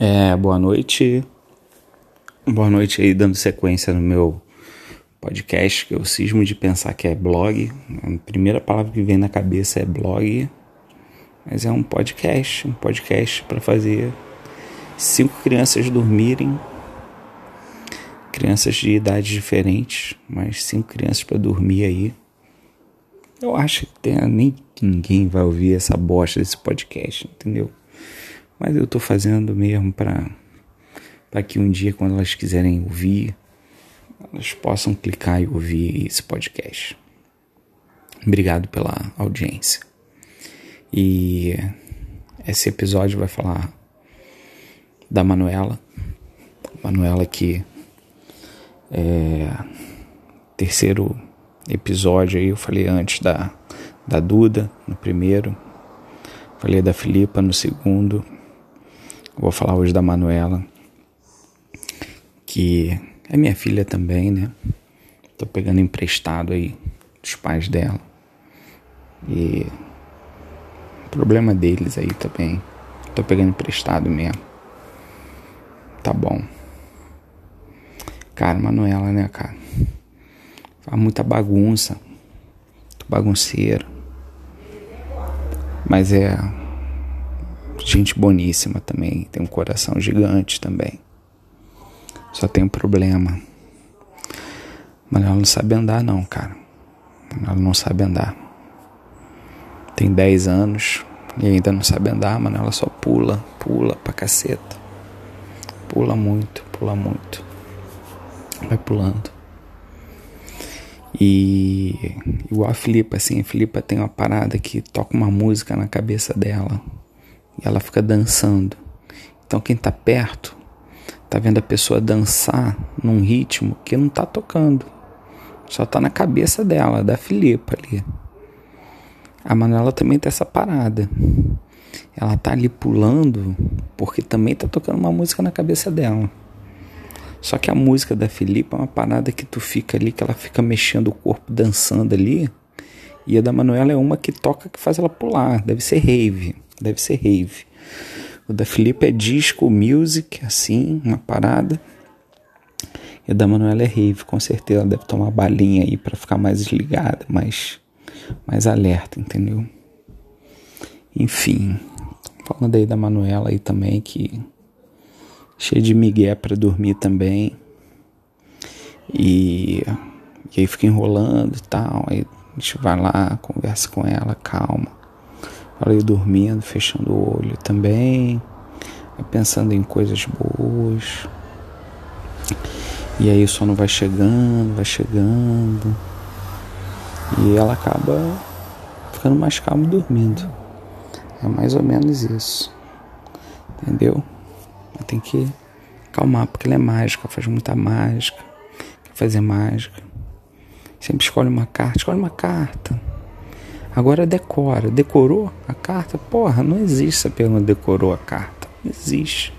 É, boa noite. Boa noite aí, dando sequência no meu podcast, que eu cismo de pensar que é blog. A primeira palavra que vem na cabeça é blog, mas é um podcast, um podcast para fazer cinco crianças dormirem. Crianças de idades diferentes, mas cinco crianças para dormir aí. Eu acho que tem, nem ninguém vai ouvir essa bosta desse podcast, entendeu? Mas eu tô fazendo mesmo para para que um dia quando elas quiserem ouvir, elas possam clicar e ouvir esse podcast. Obrigado pela audiência. E esse episódio vai falar da Manuela. Manuela que é terceiro episódio aí, eu falei antes da, da Duda no primeiro, falei da Filipa no segundo, Vou falar hoje da Manuela, que é minha filha também, né? Tô pegando emprestado aí dos pais dela. E problema deles aí também. Tô pegando emprestado mesmo. Tá bom. Cara, Manuela, né, cara? Faz muita bagunça. Tô bagunceiro. Mas é gente boníssima também, tem um coração gigante também. Só tem um problema. Mas ela não sabe andar não, cara. Ela não sabe andar. Tem 10 anos e ainda não sabe andar, mano. Ela só pula, pula pra caceta. Pula muito, pula muito. Vai pulando. E igual a Filipa, assim, a Filipa tem uma parada que toca uma música na cabeça dela e ela fica dançando. Então quem está perto tá vendo a pessoa dançar num ritmo que não tá tocando. Só tá na cabeça dela, da Filipa ali. A Manuela também tem essa parada. Ela tá ali pulando porque também tá tocando uma música na cabeça dela. Só que a música da Filipa é uma parada que tu fica ali, que ela fica mexendo o corpo, dançando ali. E a da Manuela é uma que toca, que faz ela pular. Deve ser rave. Deve ser rave. O da Felipe é disco music, assim, uma parada. E o da Manuela é rave, com certeza. Ela deve tomar balinha aí para ficar mais desligada, mais, mais alerta, entendeu? Enfim, falando aí da Manuela aí também, que cheia de migué para dormir também. E, e aí fica enrolando e tal. Aí a gente vai lá, conversa com ela, calma. Ela ia dormindo, fechando o olho também, pensando em coisas boas. E aí o sono vai chegando, vai chegando. E ela acaba ficando mais calma dormindo. É mais ou menos isso. Entendeu? Tem que calmar, porque ela é mágica, faz muita mágica, quer fazer mágica. Sempre escolhe uma carta, escolhe uma carta. Agora decora. Decorou a carta? Porra, não existe essa pergunta decorou a carta. Não existe.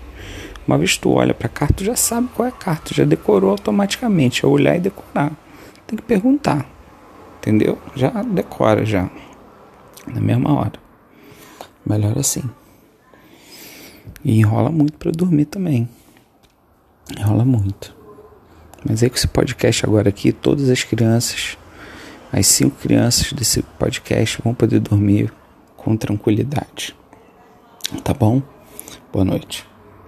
Uma vez tu olha para a carta, tu já sabe qual é a carta, já decorou automaticamente. É olhar e decorar. Tem que perguntar. Entendeu? Já decora já. Na mesma hora. Melhor assim. E enrola muito para dormir também. Enrola muito. Mas aí com esse podcast agora aqui, todas as crianças as cinco crianças desse podcast vão poder dormir com tranquilidade. Tá bom? Boa noite.